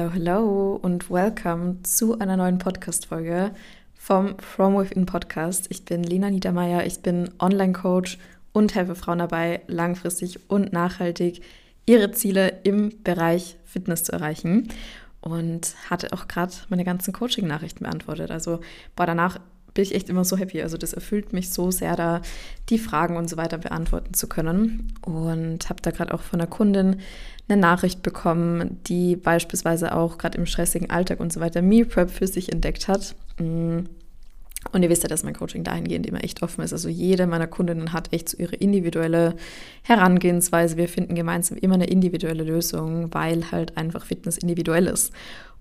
Hello, hello und welcome zu einer neuen Podcast-Folge vom From Within Podcast. Ich bin Lena Niedermeyer, ich bin Online-Coach und helfe Frauen dabei, langfristig und nachhaltig ihre Ziele im Bereich Fitness zu erreichen. Und hatte auch gerade meine ganzen Coaching-Nachrichten beantwortet. Also, boah, danach bin ich echt immer so happy. Also das erfüllt mich so sehr, da die Fragen und so weiter beantworten zu können. Und habe da gerade auch von einer Kundin eine Nachricht bekommen, die beispielsweise auch gerade im stressigen Alltag und so weiter Meal Prep für sich entdeckt hat. Mm. Und ihr wisst ja, dass mein Coaching dahingehend immer echt offen ist. Also jede meiner Kundinnen hat echt so ihre individuelle Herangehensweise. Wir finden gemeinsam immer eine individuelle Lösung, weil halt einfach Fitness individuell ist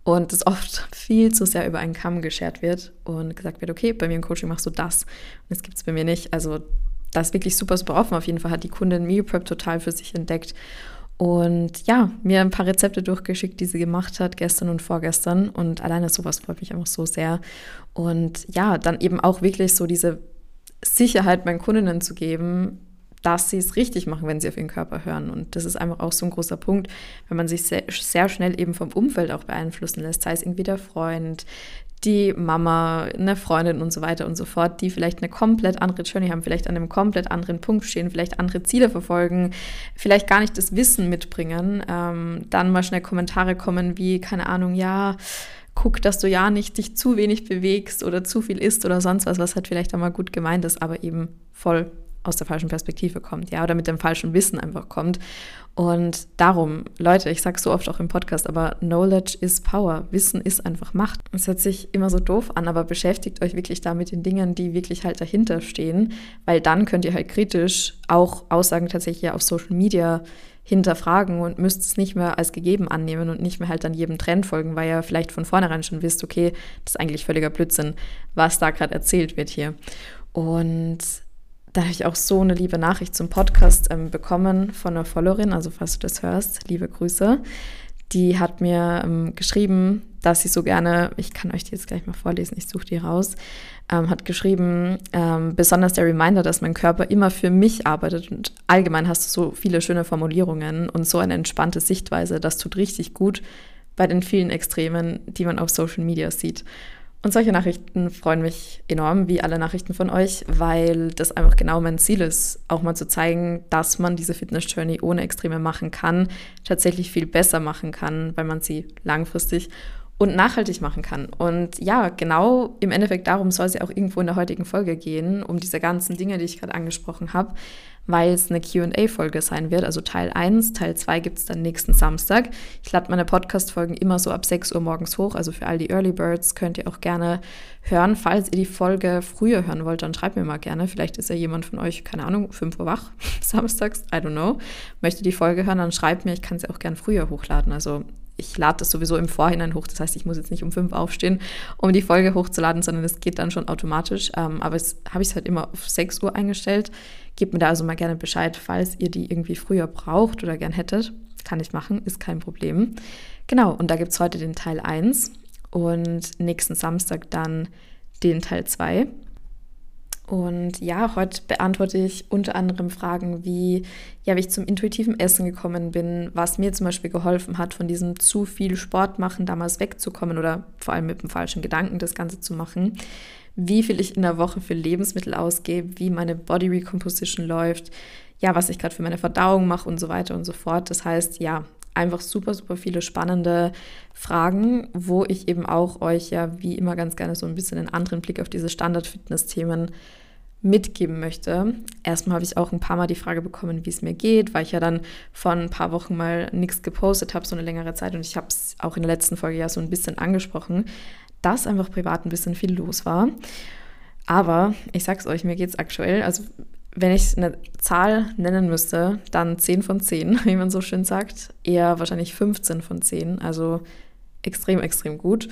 und es oft viel zu sehr über einen Kamm geschert wird und gesagt wird, okay, bei mir im Coaching machst du das und das gibt es bei mir nicht. Also das ist wirklich super, super offen. Auf jeden Fall hat die Kundin Meal Prep total für sich entdeckt und ja, mir ein paar Rezepte durchgeschickt, die sie gemacht hat, gestern und vorgestern. Und alleine sowas freut mich einfach so sehr. Und ja, dann eben auch wirklich so diese Sicherheit meinen Kundinnen zu geben, dass sie es richtig machen, wenn sie auf ihren Körper hören. Und das ist einfach auch so ein großer Punkt, wenn man sich sehr, sehr schnell eben vom Umfeld auch beeinflussen lässt, sei es irgendwie der Freund, die Mama, eine Freundin und so weiter und so fort, die vielleicht eine komplett andere Journey haben, vielleicht an einem komplett anderen Punkt stehen, vielleicht andere Ziele verfolgen, vielleicht gar nicht das Wissen mitbringen, ähm, dann mal schnell Kommentare kommen wie, keine Ahnung, ja, guck, dass du ja nicht dich zu wenig bewegst oder zu viel isst oder sonst was, was halt vielleicht einmal gut gemeint ist, aber eben voll aus der falschen Perspektive kommt, ja, oder mit dem falschen Wissen einfach kommt. Und darum, Leute, ich sage so oft auch im Podcast, aber Knowledge is Power. Wissen ist einfach Macht. Es hört sich immer so doof an, aber beschäftigt euch wirklich da mit den Dingen, die wirklich halt dahinter stehen, weil dann könnt ihr halt kritisch auch Aussagen tatsächlich auf Social Media hinterfragen und müsst es nicht mehr als gegeben annehmen und nicht mehr halt an jedem Trend folgen, weil ihr vielleicht von vornherein schon wisst, okay, das ist eigentlich völliger Blödsinn, was da gerade erzählt wird hier. Und da habe ich auch so eine liebe Nachricht zum Podcast ähm, bekommen von einer Followerin, also falls du das hörst, liebe Grüße. Die hat mir ähm, geschrieben, dass sie so gerne, ich kann euch die jetzt gleich mal vorlesen, ich suche die raus, ähm, hat geschrieben, ähm, besonders der Reminder, dass mein Körper immer für mich arbeitet und allgemein hast du so viele schöne Formulierungen und so eine entspannte Sichtweise, das tut richtig gut bei den vielen Extremen, die man auf Social Media sieht. Und solche Nachrichten freuen mich enorm, wie alle Nachrichten von euch, weil das einfach genau mein Ziel ist, auch mal zu zeigen, dass man diese Fitness-Journey ohne Extreme machen kann, tatsächlich viel besser machen kann, weil man sie langfristig und nachhaltig machen kann. Und ja, genau im Endeffekt darum soll es ja auch irgendwo in der heutigen Folge gehen, um diese ganzen Dinge, die ich gerade angesprochen habe weil es eine QA-Folge sein wird. Also Teil 1, Teil 2 gibt es dann nächsten Samstag. Ich lade meine Podcast-Folgen immer so ab 6 Uhr morgens hoch. Also für all die Early Birds könnt ihr auch gerne hören. Falls ihr die Folge früher hören wollt, dann schreibt mir mal gerne. Vielleicht ist ja jemand von euch, keine Ahnung, 5 Uhr wach, samstags, I don't know. Möchte die Folge hören, dann schreibt mir. Ich kann sie auch gerne früher hochladen. Also ich lade das sowieso im Vorhinein hoch. Das heißt, ich muss jetzt nicht um fünf aufstehen, um die Folge hochzuladen, sondern es geht dann schon automatisch. Ähm, aber es habe ich es halt immer auf 6 Uhr eingestellt. Gebt mir da also mal gerne Bescheid, falls ihr die irgendwie früher braucht oder gern hättet. Kann ich machen, ist kein Problem. Genau, und da gibt es heute den Teil 1 und nächsten Samstag dann den Teil 2. Und ja, heute beantworte ich unter anderem Fragen wie, ja, wie ich zum intuitiven Essen gekommen bin, was mir zum Beispiel geholfen hat, von diesem zu viel Sport machen damals wegzukommen oder vor allem mit dem falschen Gedanken das Ganze zu machen, wie viel ich in der Woche für Lebensmittel ausgebe, wie meine Body Recomposition läuft, ja, was ich gerade für meine Verdauung mache und so weiter und so fort. Das heißt, ja, einfach super, super viele spannende Fragen, wo ich eben auch euch ja wie immer ganz gerne so ein bisschen einen anderen Blick auf diese Standard-Fitness-Themen mitgeben möchte. Erstmal habe ich auch ein paar Mal die Frage bekommen, wie es mir geht, weil ich ja dann vor ein paar Wochen mal nichts gepostet habe, so eine längere Zeit. Und ich habe es auch in der letzten Folge ja so ein bisschen angesprochen, dass einfach privat ein bisschen viel los war. Aber ich sag's euch, mir geht es aktuell, also wenn ich eine Zahl nennen müsste, dann 10 von 10, wie man so schön sagt. Eher wahrscheinlich 15 von 10, also extrem, extrem gut.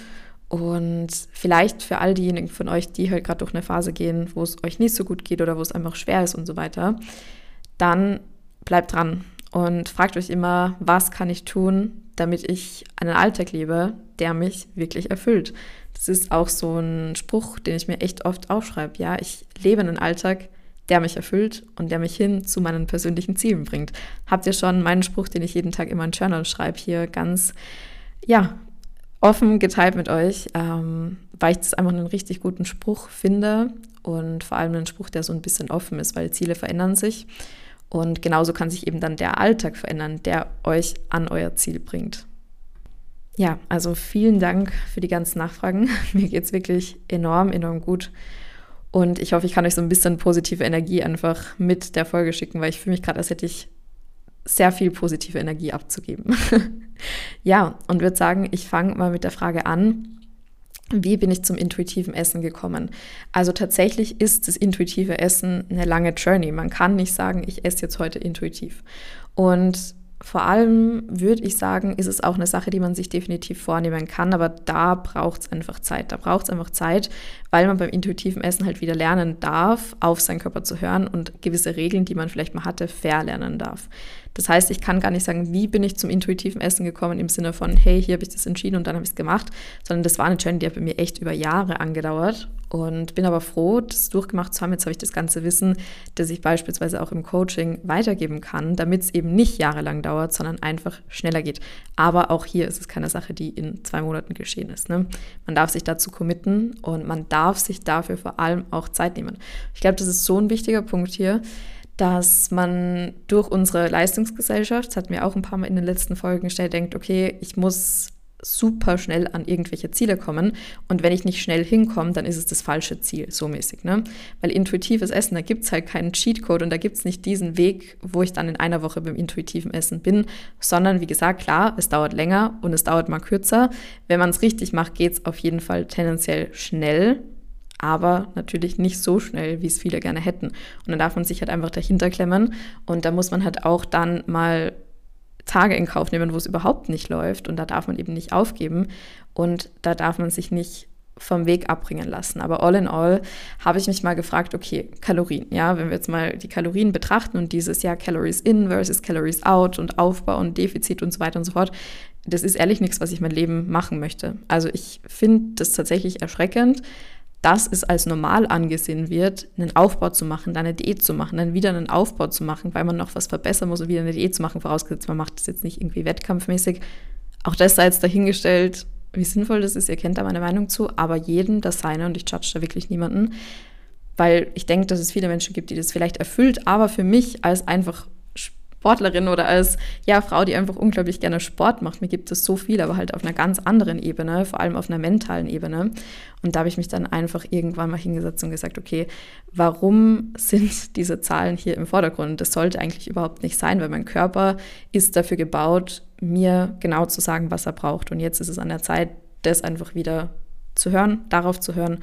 Und vielleicht für all diejenigen von euch, die halt gerade durch eine Phase gehen, wo es euch nicht so gut geht oder wo es einfach schwer ist und so weiter, dann bleibt dran und fragt euch immer, was kann ich tun, damit ich einen Alltag lebe, der mich wirklich erfüllt. Das ist auch so ein Spruch, den ich mir echt oft aufschreibe. Ja, ich lebe einen Alltag, der mich erfüllt und der mich hin zu meinen persönlichen Zielen bringt. Habt ihr schon meinen Spruch, den ich jeden Tag in Journal schreibe, hier ganz, ja, offen geteilt mit euch, ähm, weil ich das einfach einen richtig guten Spruch finde und vor allem einen Spruch, der so ein bisschen offen ist, weil Ziele verändern sich. Und genauso kann sich eben dann der Alltag verändern, der euch an euer Ziel bringt. Ja, also vielen Dank für die ganzen Nachfragen. Mir geht es wirklich enorm, enorm gut. Und ich hoffe, ich kann euch so ein bisschen positive Energie einfach mit der Folge schicken, weil ich fühle mich gerade, als hätte ich sehr viel positive Energie abzugeben. ja, und würde sagen, ich fange mal mit der Frage an, wie bin ich zum intuitiven Essen gekommen? Also tatsächlich ist das intuitive Essen eine lange Journey. Man kann nicht sagen, ich esse jetzt heute intuitiv. Und vor allem würde ich sagen, ist es auch eine Sache, die man sich definitiv vornehmen kann, aber da braucht es einfach Zeit. Da braucht es einfach Zeit, weil man beim intuitiven Essen halt wieder lernen darf, auf seinen Körper zu hören und gewisse Regeln, die man vielleicht mal hatte, verlernen darf. Das heißt, ich kann gar nicht sagen, wie bin ich zum intuitiven Essen gekommen im Sinne von, hey, hier habe ich das entschieden und dann habe ich es gemacht, sondern das war eine Journey, die hat bei mir echt über Jahre angedauert und bin aber froh, das durchgemacht zu haben. Jetzt habe ich das ganze Wissen, das ich beispielsweise auch im Coaching weitergeben kann, damit es eben nicht jahrelang dauert, sondern einfach schneller geht. Aber auch hier ist es keine Sache, die in zwei Monaten geschehen ist. Ne? Man darf sich dazu committen und man darf sich dafür vor allem auch Zeit nehmen. Ich glaube, das ist so ein wichtiger Punkt hier dass man durch unsere Leistungsgesellschaft, das hat mir auch ein paar Mal in den letzten Folgen gestellt, denkt, okay, ich muss super schnell an irgendwelche Ziele kommen und wenn ich nicht schnell hinkomme, dann ist es das falsche Ziel, so mäßig. Ne? Weil intuitives Essen, da gibt es halt keinen Cheatcode und da gibt es nicht diesen Weg, wo ich dann in einer Woche beim intuitiven Essen bin, sondern wie gesagt, klar, es dauert länger und es dauert mal kürzer. Wenn man es richtig macht, geht es auf jeden Fall tendenziell schnell, aber natürlich nicht so schnell, wie es viele gerne hätten. Und dann darf man sich halt einfach dahinter klemmen und da muss man halt auch dann mal Tage in Kauf nehmen, wo es überhaupt nicht läuft und da darf man eben nicht aufgeben und da darf man sich nicht vom Weg abbringen lassen. Aber all in all habe ich mich mal gefragt, okay, Kalorien, ja, wenn wir jetzt mal die Kalorien betrachten und dieses Jahr Calories in versus Calories out und Aufbau und Defizit und so weiter und so fort, das ist ehrlich nichts, was ich mein Leben machen möchte. Also ich finde das tatsächlich erschreckend, dass es als normal angesehen wird, einen Aufbau zu machen, dann eine Diät zu machen, dann wieder einen Aufbau zu machen, weil man noch was verbessern muss und wieder eine Diät zu machen, vorausgesetzt, man macht das jetzt nicht irgendwie wettkampfmäßig. Auch das sei jetzt dahingestellt, wie sinnvoll das ist, ihr kennt da meine Meinung zu, aber jeden das seine und ich judge da wirklich niemanden, weil ich denke, dass es viele Menschen gibt, die das vielleicht erfüllt, aber für mich als einfach Sportlerin oder als ja, Frau, die einfach unglaublich gerne Sport macht. Mir gibt es so viel, aber halt auf einer ganz anderen Ebene, vor allem auf einer mentalen Ebene. Und da habe ich mich dann einfach irgendwann mal hingesetzt und gesagt, okay, warum sind diese Zahlen hier im Vordergrund? Das sollte eigentlich überhaupt nicht sein, weil mein Körper ist dafür gebaut, mir genau zu sagen, was er braucht. Und jetzt ist es an der Zeit, das einfach wieder zu hören, darauf zu hören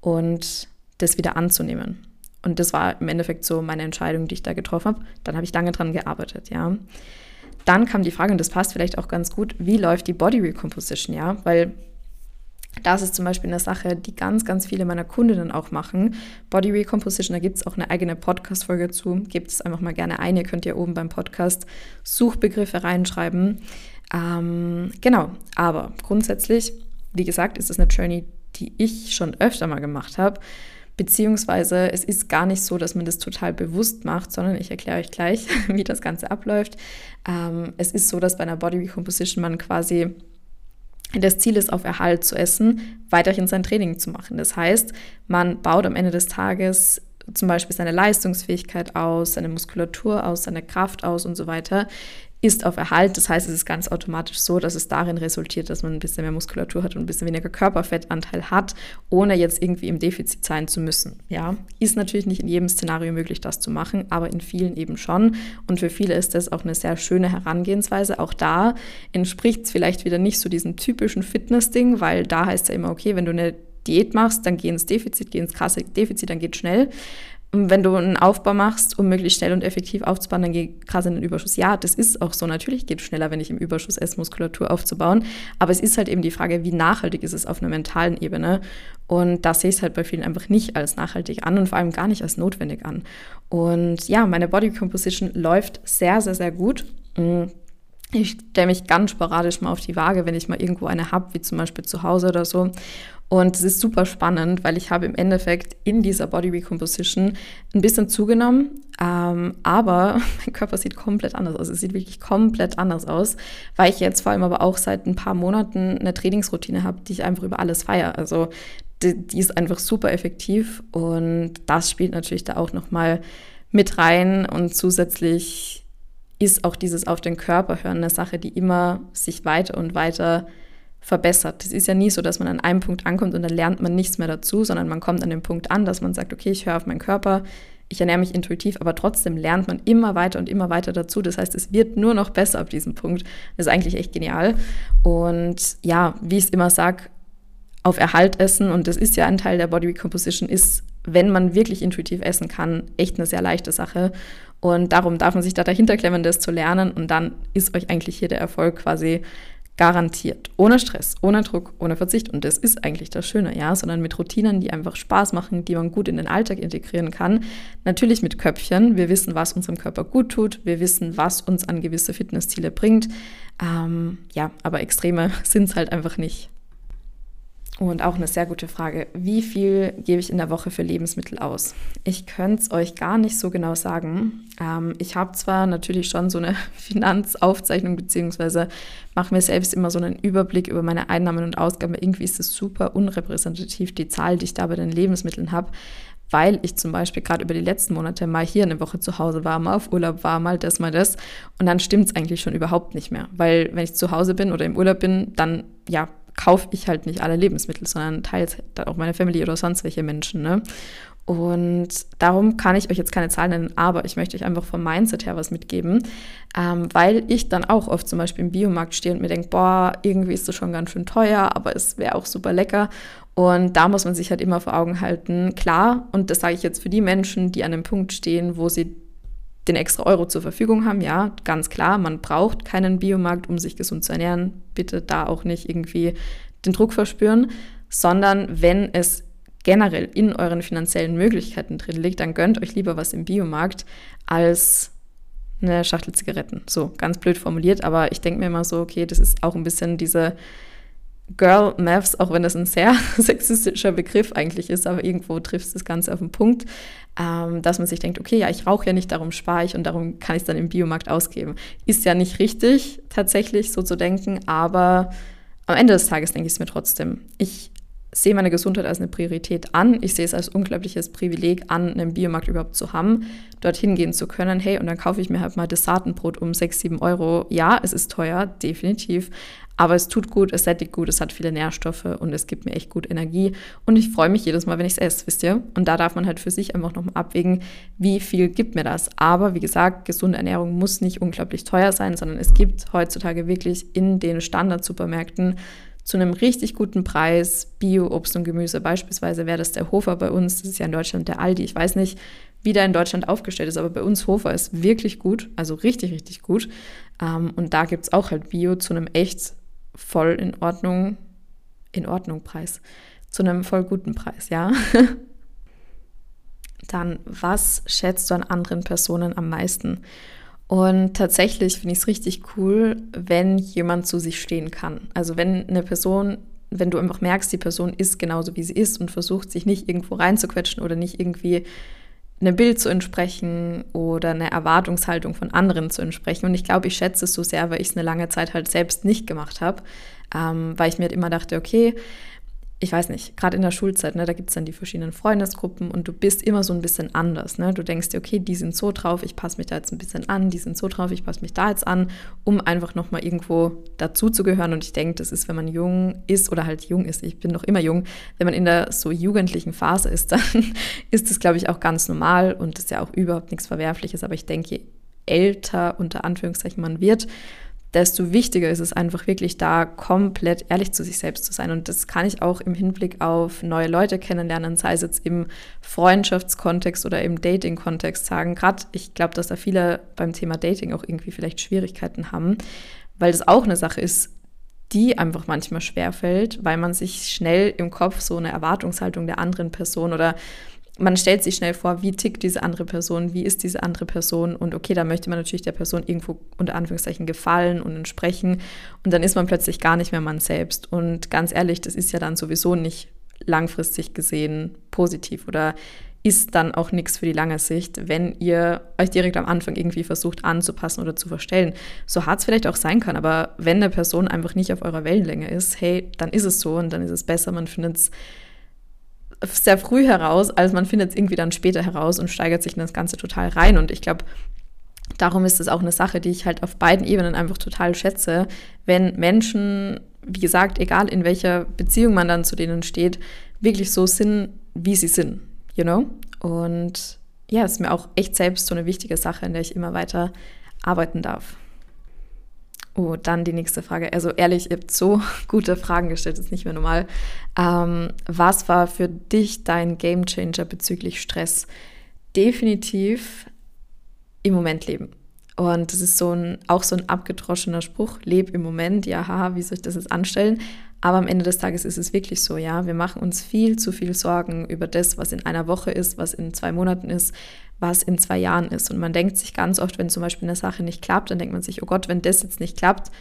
und das wieder anzunehmen. Und das war im Endeffekt so meine Entscheidung, die ich da getroffen habe. Dann habe ich lange dran gearbeitet, ja. Dann kam die Frage, und das passt vielleicht auch ganz gut, wie läuft die Body Recomposition, ja? Weil das ist zum Beispiel eine Sache, die ganz, ganz viele meiner Kundinnen auch machen. Body Recomposition, da gibt es auch eine eigene Podcast-Folge zu. Gebt es einfach mal gerne ein. Ihr könnt ja oben beim Podcast Suchbegriffe reinschreiben. Ähm, genau, aber grundsätzlich, wie gesagt, ist es eine Journey, die ich schon öfter mal gemacht habe. Beziehungsweise es ist gar nicht so, dass man das total bewusst macht, sondern ich erkläre euch gleich, wie das Ganze abläuft. Ähm, es ist so, dass bei einer Body Recomposition man quasi das Ziel ist, auf Erhalt zu essen, weiterhin sein Training zu machen. Das heißt, man baut am Ende des Tages zum Beispiel seine Leistungsfähigkeit aus, seine Muskulatur aus, seine Kraft aus und so weiter, ist auf Erhalt. Das heißt, es ist ganz automatisch so, dass es darin resultiert, dass man ein bisschen mehr Muskulatur hat und ein bisschen weniger Körperfettanteil hat, ohne jetzt irgendwie im Defizit sein zu müssen. Ja, ist natürlich nicht in jedem Szenario möglich, das zu machen, aber in vielen eben schon. Und für viele ist das auch eine sehr schöne Herangehensweise. Auch da entspricht es vielleicht wieder nicht so diesem typischen Fitness-Ding, weil da heißt es ja immer, okay, wenn du eine Diät machst, dann geh ins Defizit, geh ins krasse Defizit, dann geht schnell. Wenn du einen Aufbau machst, um möglichst schnell und effektiv aufzubauen, dann geh krass in den Überschuss. Ja, das ist auch so. Natürlich geht es schneller, wenn ich im Überschuss esse, Muskulatur aufzubauen. Aber es ist halt eben die Frage, wie nachhaltig ist es auf einer mentalen Ebene. Und da sehe ich es halt bei vielen einfach nicht als nachhaltig an und vor allem gar nicht als notwendig an. Und ja, meine Body Composition läuft sehr, sehr, sehr gut. Mm. Ich stelle mich ganz sporadisch mal auf die Waage, wenn ich mal irgendwo eine habe, wie zum Beispiel zu Hause oder so. Und es ist super spannend, weil ich habe im Endeffekt in dieser Body Recomposition ein bisschen zugenommen, ähm, aber mein Körper sieht komplett anders aus. Es sieht wirklich komplett anders aus, weil ich jetzt vor allem aber auch seit ein paar Monaten eine Trainingsroutine habe, die ich einfach über alles feiere. Also die, die ist einfach super effektiv und das spielt natürlich da auch nochmal mit rein und zusätzlich ist auch dieses auf den Körper hören eine Sache, die immer sich weiter und weiter verbessert. Es ist ja nie so, dass man an einem Punkt ankommt und dann lernt man nichts mehr dazu, sondern man kommt an den Punkt an, dass man sagt, okay, ich höre auf meinen Körper, ich ernähre mich intuitiv, aber trotzdem lernt man immer weiter und immer weiter dazu. Das heißt, es wird nur noch besser ab diesem Punkt. Das ist eigentlich echt genial. Und ja, wie ich es immer sage, auf Erhalt essen, und das ist ja ein Teil der Body Recomposition, ist, wenn man wirklich intuitiv essen kann, echt eine sehr leichte Sache. Und darum darf man sich da dahinter klemmen, das zu lernen. Und dann ist euch eigentlich hier der Erfolg quasi Garantiert. Ohne Stress, ohne Druck, ohne Verzicht. Und das ist eigentlich das Schöne, ja, sondern mit Routinen, die einfach Spaß machen, die man gut in den Alltag integrieren kann. Natürlich mit Köpfchen. Wir wissen, was unserem Körper gut tut. Wir wissen, was uns an gewisse Fitnessziele bringt. Ähm, ja, aber Extreme sind es halt einfach nicht. Und auch eine sehr gute Frage. Wie viel gebe ich in der Woche für Lebensmittel aus? Ich könnte es euch gar nicht so genau sagen. Ähm, ich habe zwar natürlich schon so eine Finanzaufzeichnung, beziehungsweise mache mir selbst immer so einen Überblick über meine Einnahmen und Ausgaben. Irgendwie ist es super unrepräsentativ, die Zahl, die ich da bei den Lebensmitteln habe weil ich zum Beispiel gerade über die letzten Monate mal hier eine Woche zu Hause war, mal auf Urlaub war, mal das, mal das. Und dann stimmt es eigentlich schon überhaupt nicht mehr. Weil wenn ich zu Hause bin oder im Urlaub bin, dann ja, kaufe ich halt nicht alle Lebensmittel, sondern teils auch meine Family oder sonst welche Menschen. Ne? Und darum kann ich euch jetzt keine Zahlen nennen, aber ich möchte euch einfach vom Mindset her was mitgeben, ähm, weil ich dann auch oft zum Beispiel im Biomarkt stehe und mir denke, boah, irgendwie ist das schon ganz schön teuer, aber es wäre auch super lecker. Und da muss man sich halt immer vor Augen halten, klar, und das sage ich jetzt für die Menschen, die an dem Punkt stehen, wo sie den extra Euro zur Verfügung haben, ja, ganz klar, man braucht keinen Biomarkt, um sich gesund zu ernähren. Bitte da auch nicht irgendwie den Druck verspüren, sondern wenn es generell in euren finanziellen Möglichkeiten drin liegt, dann gönnt euch lieber was im Biomarkt als eine Schachtel Zigaretten. So, ganz blöd formuliert, aber ich denke mir immer so, okay, das ist auch ein bisschen diese Girl Maths, auch wenn das ein sehr sexistischer Begriff eigentlich ist, aber irgendwo trifft das Ganze auf den Punkt, ähm, dass man sich denkt, okay, ja, ich rauche ja nicht, darum spare ich und darum kann ich es dann im Biomarkt ausgeben. Ist ja nicht richtig, tatsächlich so zu denken, aber am Ende des Tages denke ich es mir trotzdem. Ich sehe meine Gesundheit als eine Priorität an. Ich sehe es als unglaubliches Privileg an, einen Biomarkt überhaupt zu haben, dorthin gehen zu können. Hey, und dann kaufe ich mir halt mal das Saatenbrot um 6, 7 Euro. Ja, es ist teuer, definitiv. Aber es tut gut, es sättigt gut, es hat viele Nährstoffe und es gibt mir echt gut Energie. Und ich freue mich jedes Mal, wenn ich es esse, wisst ihr? Und da darf man halt für sich einfach nochmal abwägen, wie viel gibt mir das. Aber wie gesagt, gesunde Ernährung muss nicht unglaublich teuer sein, sondern es gibt heutzutage wirklich in den Standard-Supermärkten zu einem richtig guten Preis Bio-Obst und Gemüse. Beispielsweise wäre das der Hofer bei uns, das ist ja in Deutschland der Aldi. Ich weiß nicht, wie der in Deutschland aufgestellt ist, aber bei uns Hofer ist wirklich gut, also richtig, richtig gut. Ähm, und da gibt es auch halt Bio zu einem echt voll in Ordnung, in Ordnung Preis, zu einem voll guten Preis, ja. Dann, was schätzt du an anderen Personen am meisten? Und tatsächlich finde ich es richtig cool, wenn jemand zu sich stehen kann. Also wenn eine Person, wenn du einfach merkst, die Person ist genauso wie sie ist und versucht sich nicht irgendwo reinzuquetschen oder nicht irgendwie einem Bild zu entsprechen oder eine Erwartungshaltung von anderen zu entsprechen. Und ich glaube, ich schätze es so sehr, weil ich es eine lange Zeit halt selbst nicht gemacht habe, ähm, weil ich mir halt immer dachte, okay, ich weiß nicht, gerade in der Schulzeit, ne, da gibt es dann die verschiedenen Freundesgruppen und du bist immer so ein bisschen anders. Ne? Du denkst dir, okay, die sind so drauf, ich passe mich da jetzt ein bisschen an, die sind so drauf, ich passe mich da jetzt an, um einfach nochmal irgendwo dazu zu gehören. Und ich denke, das ist, wenn man jung ist oder halt jung ist, ich bin noch immer jung, wenn man in der so jugendlichen Phase ist, dann ist das, glaube ich, auch ganz normal und ist ja auch überhaupt nichts Verwerfliches. Aber ich denke, je älter unter Anführungszeichen man wird, desto wichtiger ist es einfach wirklich da komplett ehrlich zu sich selbst zu sein. Und das kann ich auch im Hinblick auf neue Leute kennenlernen, sei es jetzt im Freundschaftskontext oder im Dating-Kontext sagen. Gerade ich glaube, dass da viele beim Thema Dating auch irgendwie vielleicht Schwierigkeiten haben, weil das auch eine Sache ist, die einfach manchmal schwerfällt, weil man sich schnell im Kopf so eine Erwartungshaltung der anderen Person oder man stellt sich schnell vor, wie tickt diese andere Person, wie ist diese andere Person und okay, da möchte man natürlich der Person irgendwo unter Anführungszeichen gefallen und entsprechen und dann ist man plötzlich gar nicht mehr man selbst und ganz ehrlich, das ist ja dann sowieso nicht langfristig gesehen positiv oder ist dann auch nichts für die lange Sicht, wenn ihr euch direkt am Anfang irgendwie versucht anzupassen oder zu verstellen. So hart es vielleicht auch sein kann, aber wenn eine Person einfach nicht auf eurer Wellenlänge ist, hey, dann ist es so und dann ist es besser, man findet es sehr früh heraus, als man findet es irgendwie dann später heraus und steigert sich in das Ganze total rein. Und ich glaube, darum ist es auch eine Sache, die ich halt auf beiden Ebenen einfach total schätze, wenn Menschen, wie gesagt, egal in welcher Beziehung man dann zu denen steht, wirklich so sind, wie sie sind you know? Und ja, ist mir auch echt selbst so eine wichtige Sache, in der ich immer weiter arbeiten darf. Oh, dann die nächste Frage. Also ehrlich, ihr habt so gute Fragen gestellt, das ist nicht mehr normal. Ähm, was war für dich dein Game Changer bezüglich Stress? Definitiv im Moment leben. Und das ist so ein, auch so ein abgedroschener Spruch, leb im Moment, ja, haha, wie soll ich das jetzt anstellen? Aber am Ende des Tages ist es wirklich so, ja. Wir machen uns viel zu viel Sorgen über das, was in einer Woche ist, was in zwei Monaten ist, was in zwei Jahren ist. Und man denkt sich ganz oft, wenn zum Beispiel eine Sache nicht klappt, dann denkt man sich, oh Gott, wenn das jetzt nicht klappt,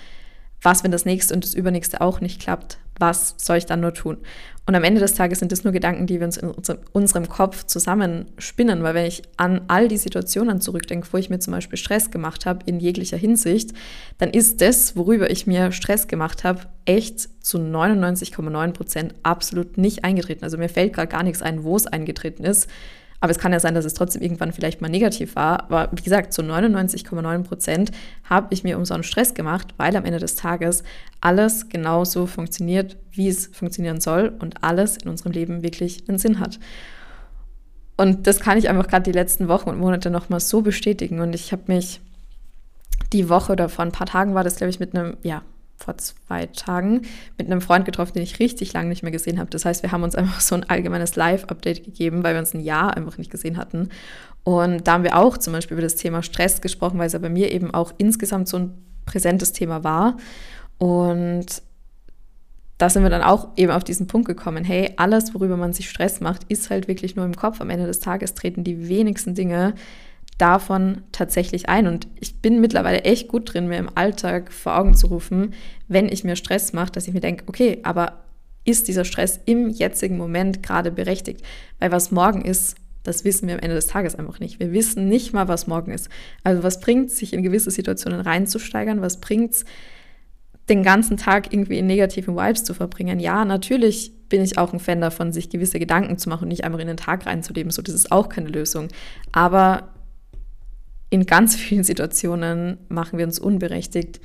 was, wenn das nächste und das übernächste auch nicht klappt? Was soll ich dann nur tun? Und am Ende des Tages sind das nur Gedanken, die wir uns in unserem Kopf zusammenspinnen, weil wenn ich an all die Situationen zurückdenke, wo ich mir zum Beispiel Stress gemacht habe in jeglicher Hinsicht, dann ist das, worüber ich mir Stress gemacht habe, echt zu 99,9 Prozent absolut nicht eingetreten. Also mir fällt gerade gar nichts ein, wo es eingetreten ist. Aber es kann ja sein, dass es trotzdem irgendwann vielleicht mal negativ war. Aber wie gesagt, zu 99,9 Prozent habe ich mir umsonst Stress gemacht, weil am Ende des Tages alles genauso funktioniert, wie es funktionieren soll und alles in unserem Leben wirklich einen Sinn hat. Und das kann ich einfach gerade die letzten Wochen und Monate nochmal so bestätigen. Und ich habe mich die Woche oder vor ein paar Tagen war das, glaube ich, mit einem, ja, vor zwei Tagen mit einem Freund getroffen, den ich richtig lange nicht mehr gesehen habe. Das heißt, wir haben uns einfach so ein allgemeines Live-Update gegeben, weil wir uns ein Jahr einfach nicht gesehen hatten. Und da haben wir auch zum Beispiel über das Thema Stress gesprochen, weil es ja bei mir eben auch insgesamt so ein präsentes Thema war. Und da sind wir dann auch eben auf diesen Punkt gekommen, hey, alles, worüber man sich Stress macht, ist halt wirklich nur im Kopf. Am Ende des Tages treten die wenigsten Dinge davon tatsächlich ein. Und ich bin mittlerweile echt gut drin, mir im Alltag vor Augen zu rufen, wenn ich mir Stress mache, dass ich mir denke, okay, aber ist dieser Stress im jetzigen Moment gerade berechtigt? Weil was morgen ist, das wissen wir am Ende des Tages einfach nicht. Wir wissen nicht mal, was morgen ist. Also was bringt sich in gewisse Situationen reinzusteigern? Was bringt es, den ganzen Tag irgendwie in negativen Vibes zu verbringen? Ja, natürlich bin ich auch ein Fan davon, sich gewisse Gedanken zu machen und nicht einfach in den Tag reinzuleben. So, das ist auch keine Lösung. Aber in ganz vielen Situationen machen wir uns unberechtigt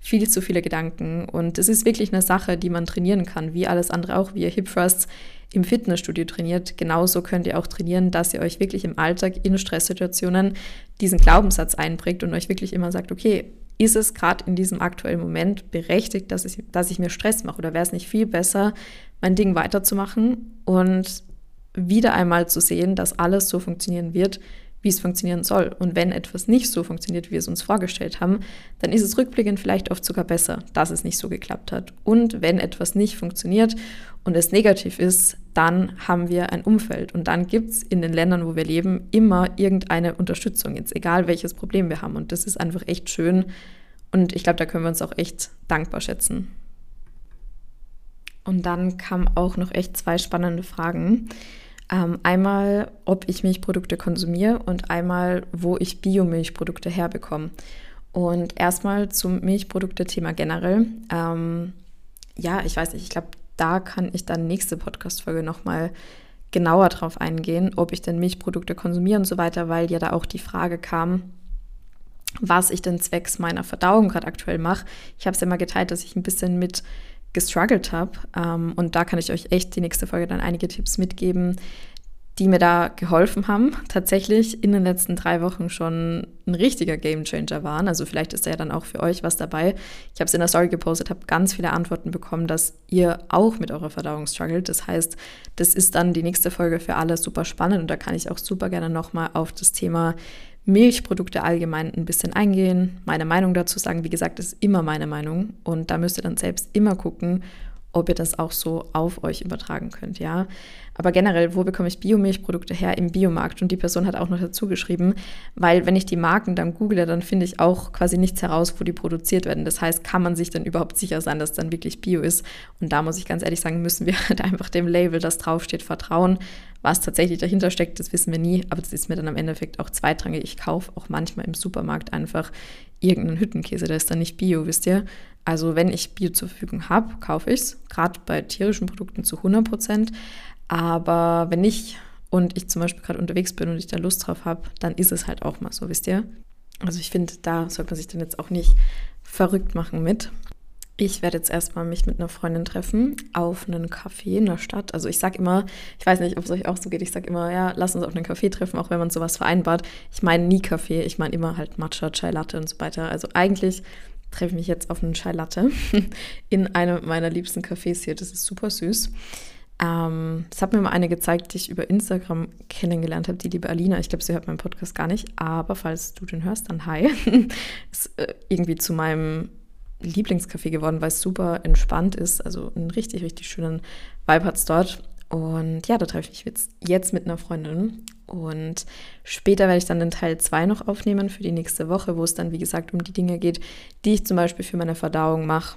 viel zu viele Gedanken. Und es ist wirklich eine Sache, die man trainieren kann, wie alles andere auch, wie ihr Hip Thrusts im Fitnessstudio trainiert. Genauso könnt ihr auch trainieren, dass ihr euch wirklich im Alltag in Stresssituationen diesen Glaubenssatz einprägt und euch wirklich immer sagt, okay, ist es gerade in diesem aktuellen Moment berechtigt, dass ich, dass ich mir Stress mache? Oder wäre es nicht viel besser, mein Ding weiterzumachen und wieder einmal zu sehen, dass alles so funktionieren wird, wie es funktionieren soll. Und wenn etwas nicht so funktioniert, wie wir es uns vorgestellt haben, dann ist es rückblickend vielleicht oft sogar besser, dass es nicht so geklappt hat. Und wenn etwas nicht funktioniert und es negativ ist, dann haben wir ein Umfeld. Und dann gibt es in den Ländern, wo wir leben, immer irgendeine Unterstützung, jetzt egal welches Problem wir haben. Und das ist einfach echt schön. Und ich glaube, da können wir uns auch echt dankbar schätzen. Und dann kamen auch noch echt zwei spannende Fragen. Ähm, einmal, ob ich Milchprodukte konsumiere und einmal, wo ich Biomilchprodukte herbekomme. Und erstmal zum Milchprodukte-Thema generell. Ähm, ja, ich weiß nicht, ich glaube, da kann ich dann nächste Podcast-Folge nochmal genauer drauf eingehen, ob ich denn Milchprodukte konsumiere und so weiter, weil ja da auch die Frage kam, was ich denn zwecks meiner Verdauung gerade aktuell mache. Ich habe es ja mal geteilt, dass ich ein bisschen mit gestruggelt habe. Ähm, und da kann ich euch echt die nächste Folge dann einige Tipps mitgeben, die mir da geholfen haben, tatsächlich in den letzten drei Wochen schon ein richtiger Gamechanger waren. Also vielleicht ist da ja dann auch für euch was dabei. Ich habe es in der Story gepostet, habe ganz viele Antworten bekommen, dass ihr auch mit eurer Verdauung struggelt. Das heißt, das ist dann die nächste Folge für alle super spannend und da kann ich auch super gerne nochmal auf das Thema Milchprodukte allgemein ein bisschen eingehen, meine Meinung dazu sagen. Wie gesagt, ist immer meine Meinung und da müsst ihr dann selbst immer gucken, ob ihr das auch so auf euch übertragen könnt, ja. Aber generell, wo bekomme ich Biomilchprodukte her im Biomarkt? Und die Person hat auch noch dazu geschrieben, weil wenn ich die Marken dann google, dann finde ich auch quasi nichts heraus, wo die produziert werden. Das heißt, kann man sich dann überhaupt sicher sein, dass dann wirklich Bio ist? Und da muss ich ganz ehrlich sagen, müssen wir halt einfach dem Label, das draufsteht, vertrauen. Was tatsächlich dahinter steckt, das wissen wir nie, aber das ist mir dann am Endeffekt auch zweitrangig. Ich kaufe auch manchmal im Supermarkt einfach irgendeinen Hüttenkäse, der ist dann nicht Bio, wisst ihr? Also wenn ich Bio zur Verfügung habe, kaufe ich es, gerade bei tierischen Produkten zu 100 Prozent. Aber wenn nicht und ich zum Beispiel gerade unterwegs bin und ich da Lust drauf habe, dann ist es halt auch mal so, wisst ihr? Also ich finde, da sollte man sich dann jetzt auch nicht verrückt machen mit. Ich werde jetzt erstmal mich mit einer Freundin treffen auf einen Café in der Stadt. Also ich sage immer, ich weiß nicht, ob es euch auch so geht, ich sage immer, ja, lass uns auf einen Café treffen, auch wenn man sowas vereinbart. Ich meine nie Kaffee, ich meine immer halt Matcha, Chai Latte und so weiter. Also eigentlich treffe ich mich jetzt auf einen Chai Latte in einem meiner liebsten Cafés hier. Das ist super süß. Ähm, das hat mir mal eine gezeigt, die ich über Instagram kennengelernt habe, die liebe Alina. Ich glaube, sie hört meinen Podcast gar nicht, aber falls du den hörst, dann hi. ist äh, irgendwie zu meinem Lieblingscafé geworden, weil es super entspannt ist. Also einen richtig, richtig schönen Vibe hat es dort. Und ja, da treffe ich mich jetzt mit einer Freundin. Und später werde ich dann den Teil 2 noch aufnehmen für die nächste Woche, wo es dann, wie gesagt, um die Dinge geht, die ich zum Beispiel für meine Verdauung mache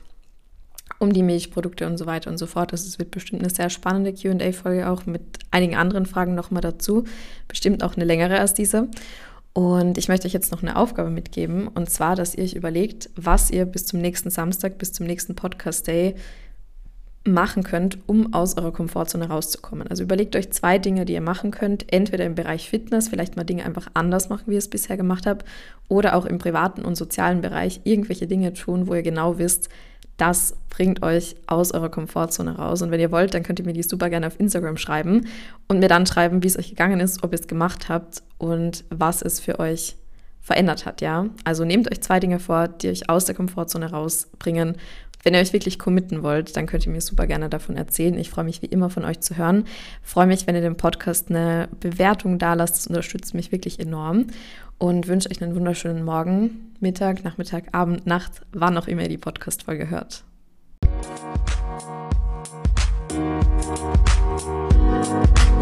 um die Milchprodukte und so weiter und so fort. Also es wird bestimmt eine sehr spannende QA-Folge auch mit einigen anderen Fragen nochmal dazu. Bestimmt auch eine längere als diese. Und ich möchte euch jetzt noch eine Aufgabe mitgeben, und zwar, dass ihr euch überlegt, was ihr bis zum nächsten Samstag, bis zum nächsten Podcast-Day machen könnt, um aus eurer Komfortzone rauszukommen. Also überlegt euch zwei Dinge, die ihr machen könnt. Entweder im Bereich Fitness, vielleicht mal Dinge einfach anders machen, wie ihr es bisher gemacht habt, oder auch im privaten und sozialen Bereich irgendwelche Dinge tun, wo ihr genau wisst, das bringt euch aus eurer Komfortzone raus. Und wenn ihr wollt, dann könnt ihr mir die super gerne auf Instagram schreiben und mir dann schreiben, wie es euch gegangen ist, ob ihr es gemacht habt und was es für euch verändert hat, ja. Also nehmt euch zwei Dinge vor, die euch aus der Komfortzone rausbringen. Wenn ihr euch wirklich committen wollt, dann könnt ihr mir super gerne davon erzählen. Ich freue mich wie immer von euch zu hören. freue mich, wenn ihr dem Podcast eine Bewertung da lasst. Das unterstützt mich wirklich enorm und wünsche euch einen wunderschönen Morgen, Mittag, Nachmittag, Abend, Nacht, wann auch immer ihr die Podcast-Folge hört.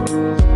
Musik